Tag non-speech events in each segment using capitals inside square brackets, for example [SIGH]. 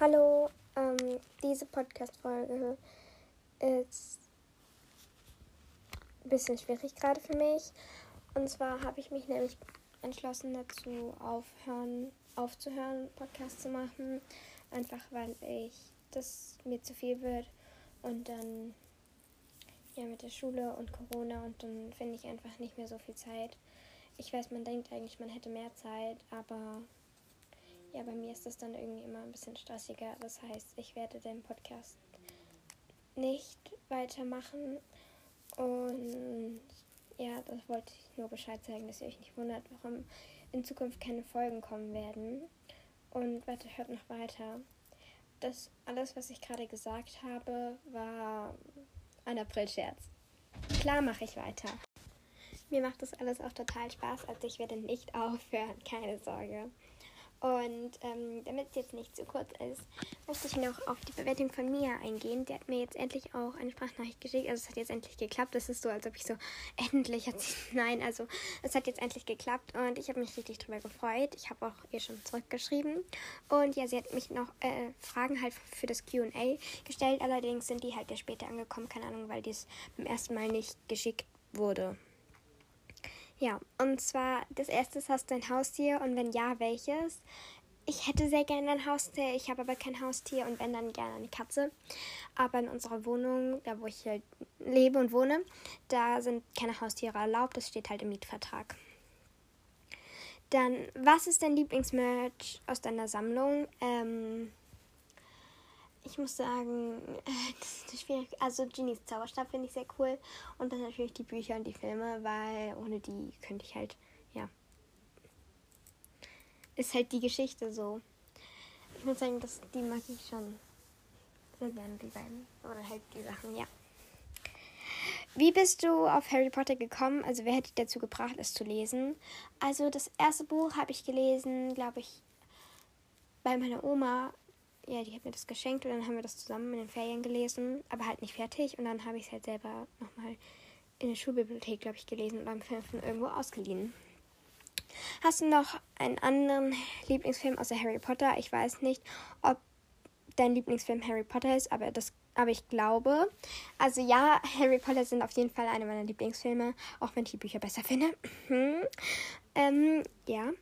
Hallo, ähm, diese Podcast-Folge ist ein bisschen schwierig gerade für mich. Und zwar habe ich mich nämlich entschlossen dazu, aufhören, aufzuhören, Podcast zu machen. Einfach weil ich das mir zu viel wird und dann ja mit der Schule und Corona und dann finde ich einfach nicht mehr so viel Zeit. Ich weiß, man denkt eigentlich, man hätte mehr Zeit, aber ja, bei mir ist das dann irgendwie immer ein bisschen stressiger. Das heißt, ich werde den Podcast nicht weitermachen. Und ja, das wollte ich nur Bescheid sagen, dass ihr euch nicht wundert, warum in Zukunft keine Folgen kommen werden. Und warte, hört noch weiter. Das alles, was ich gerade gesagt habe, war ein April-Scherz. Klar mache ich weiter. Mir macht das alles auch total Spaß, also ich werde nicht aufhören, keine Sorge. Und ähm, damit es jetzt nicht zu kurz ist, möchte ich noch auf die Bewertung von Mia eingehen. Der hat mir jetzt endlich auch eine Sprachnachricht geschickt. Also es hat jetzt endlich geklappt. Das ist so, als ob ich so [LAUGHS] endlich hat sie. [LAUGHS] Nein, also es hat jetzt endlich geklappt und ich habe mich richtig drüber gefreut. Ich habe auch ihr schon zurückgeschrieben. Und ja, sie hat mich noch äh, Fragen halt für das QA gestellt. Allerdings sind die halt ja später angekommen, keine Ahnung, weil dies beim ersten Mal nicht geschickt wurde. Ja, und zwar das erste ist, hast du ein Haustier und wenn ja, welches? Ich hätte sehr gerne ein Haustier, ich habe aber kein Haustier und wenn dann gerne eine Katze. Aber in unserer Wohnung, da wo ich halt lebe und wohne, da sind keine Haustiere erlaubt, das steht halt im Mietvertrag. Dann, was ist dein Lieblingsmerch aus deiner Sammlung? Ähm, muss sagen, [LAUGHS] das ist schwierig. Also Genies Zauberstab finde ich sehr cool. Und dann natürlich die Bücher und die Filme, weil ohne die könnte ich halt, ja. Ist halt die Geschichte so. Ich muss sagen, dass die mag ich schon sehr gerne, die beiden. Oder halt die Sachen, ja. Wie bist du auf Harry Potter gekommen? Also wer hat dich dazu gebracht, es zu lesen? Also das erste Buch habe ich gelesen, glaube ich, bei meiner Oma ja, die hat mir das geschenkt und dann haben wir das zusammen in den Ferien gelesen, aber halt nicht fertig. Und dann habe ich es halt selber nochmal in der Schulbibliothek, glaube ich, gelesen und am fünften irgendwo ausgeliehen. Hast du noch einen anderen Lieblingsfilm außer Harry Potter? Ich weiß nicht, ob dein Lieblingsfilm Harry Potter ist, aber das aber ich glaube, also ja, Harry Potter sind auf jeden Fall eine meiner Lieblingsfilme, auch wenn ich die Bücher besser finde. ähm, ja.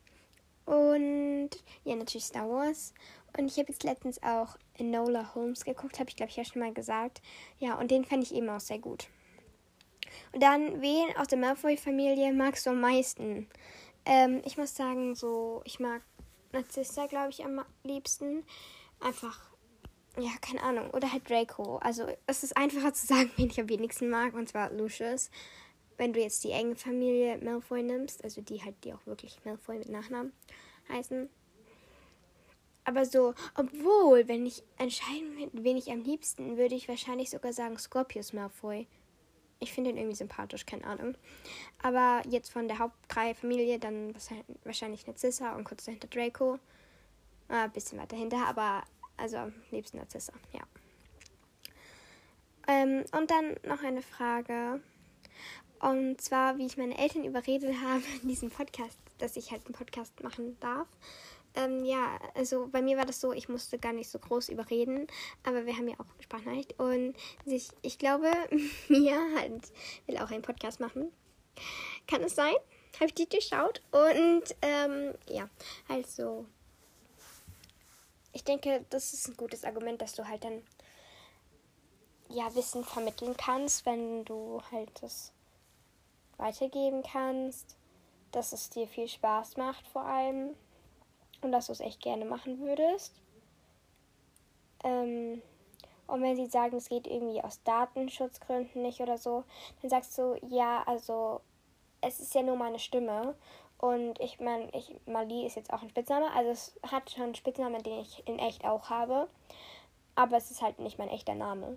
Und ja, natürlich Star Wars. Und ich habe jetzt letztens auch Enola Holmes geguckt, habe ich glaube ich ja schon mal gesagt. Ja, und den fand ich eben auch sehr gut. Und dann, wen aus der Malfoy-Familie magst du am meisten? Ähm, ich muss sagen, so, ich mag Narzissa, glaube ich, am liebsten. Einfach, ja, keine Ahnung. Oder halt Draco. Also, es ist einfacher zu sagen, [LAUGHS] wen ich am wenigsten mag, und zwar Lucius. Wenn du jetzt die enge Familie Malfoy nimmst, also die halt, die auch wirklich Malfoy mit Nachnamen heißen, aber so, obwohl, wenn ich entscheiden wen ich am liebsten, würde ich wahrscheinlich sogar sagen Scorpius Malfoy. Ich finde ihn irgendwie sympathisch, keine Ahnung. Aber jetzt von der Hauptdrei-Familie dann wahrscheinlich Narcissa und kurz dahinter Draco. Äh, ein bisschen weiter hinter, aber also am liebsten Narcissa, ja. Ähm, und dann noch eine Frage. Und zwar, wie ich meine Eltern überredet [LAUGHS] habe, in diesem Podcast, dass ich halt einen Podcast machen darf. Ähm, ja, also bei mir war das so, ich musste gar nicht so groß überreden, aber wir haben ja auch Sprachnachricht und sich, ich glaube, [LAUGHS] Mia halt will auch einen Podcast machen. Kann es sein? Habe ich die durchschaut? Und ähm, ja, also ich denke, das ist ein gutes Argument, dass du halt dann ja Wissen vermitteln kannst, wenn du halt das weitergeben kannst, dass es dir viel Spaß macht vor allem und dass du es echt gerne machen würdest. Ähm, und wenn sie sagen, es geht irgendwie aus Datenschutzgründen nicht oder so, dann sagst du, ja, also es ist ja nur meine Stimme. Und ich meine, ich, Mali ist jetzt auch ein Spitzname. Also es hat schon einen Spitznamen, den ich in echt auch habe. Aber es ist halt nicht mein echter Name.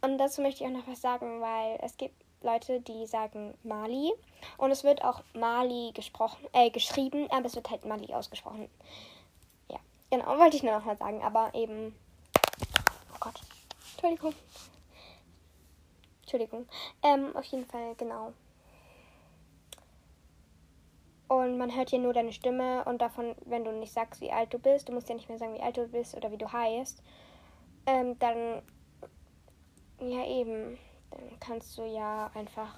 Und dazu möchte ich auch noch was sagen, weil es gibt Leute, die sagen Mali. Und es wird auch Mali gesprochen, äh, geschrieben, aber es wird halt Mali ausgesprochen. Ja, genau, wollte ich nur noch mal sagen, aber eben. Oh Gott. Entschuldigung. Entschuldigung. Ähm, auf jeden Fall, genau. Und man hört hier nur deine Stimme und davon, wenn du nicht sagst, wie alt du bist, du musst ja nicht mehr sagen, wie alt du bist oder wie du heißt, ähm, dann, ja eben, dann kannst du ja einfach,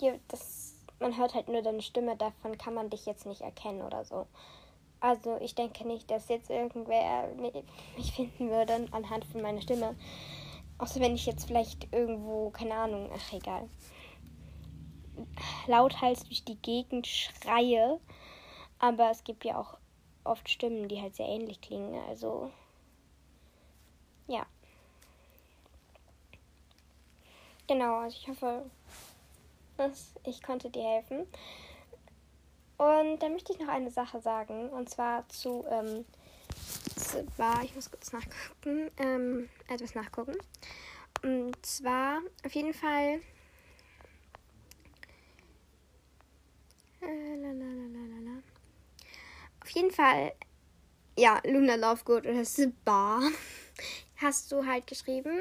ja, das, man hört halt nur deine Stimme, davon kann man dich jetzt nicht erkennen oder so. Also ich denke nicht, dass jetzt irgendwer mich finden würde anhand von meiner Stimme. Außer wenn ich jetzt vielleicht irgendwo, keine Ahnung, ach egal, lauthals durch die Gegend schreie. Aber es gibt ja auch oft Stimmen, die halt sehr ähnlich klingen. Also ja. Genau, also ich hoffe, dass ich konnte dir helfen. Und dann möchte ich noch eine Sache sagen. Und zwar zu, ähm, zwar, ich muss kurz nachgucken, ähm, etwas nachgucken. Und zwar, auf jeden Fall, äh, auf jeden Fall, ja, Luna Lovegood oder Bar [LAUGHS] hast du halt geschrieben,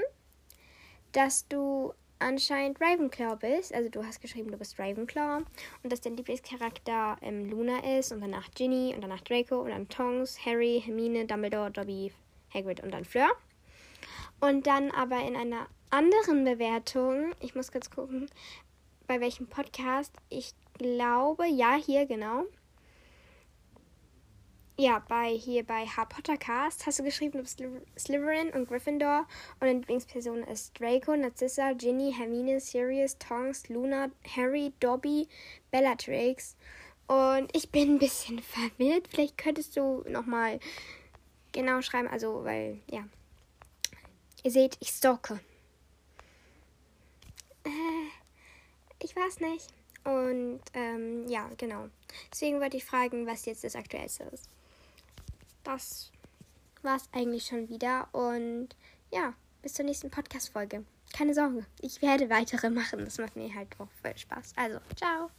dass du anscheinend Ravenclaw bist. Also du hast geschrieben, du bist Ravenclaw und dass dein Lieblingscharakter ähm, Luna ist und danach Ginny und danach Draco und dann Tongs, Harry, Hermine, Dumbledore, Dobby, Hagrid und dann Fleur. Und dann aber in einer anderen Bewertung, ich muss kurz gucken, bei welchem Podcast, ich glaube, ja, hier genau, ja, bei hier bei Harry Potter Cast hast du geschrieben, du Slytherin und Gryffindor und deine Lieblingsperson ist Draco, Narcissa, Ginny, Hermine, Sirius, Tonks, Luna, Harry, Dobby, Bellatrix. Und ich bin ein bisschen [LAUGHS] verwirrt. Vielleicht könntest du nochmal genau schreiben, also, weil, ja. Ihr seht, ich stalke. Äh, ich weiß nicht. Und ähm, ja, genau. Deswegen wollte ich fragen, was jetzt das Aktuellste ist das war es eigentlich schon wieder. Und ja, bis zur nächsten Podcast-Folge. Keine Sorge, ich werde weitere machen. Das macht mir halt auch voll Spaß. Also, ciao.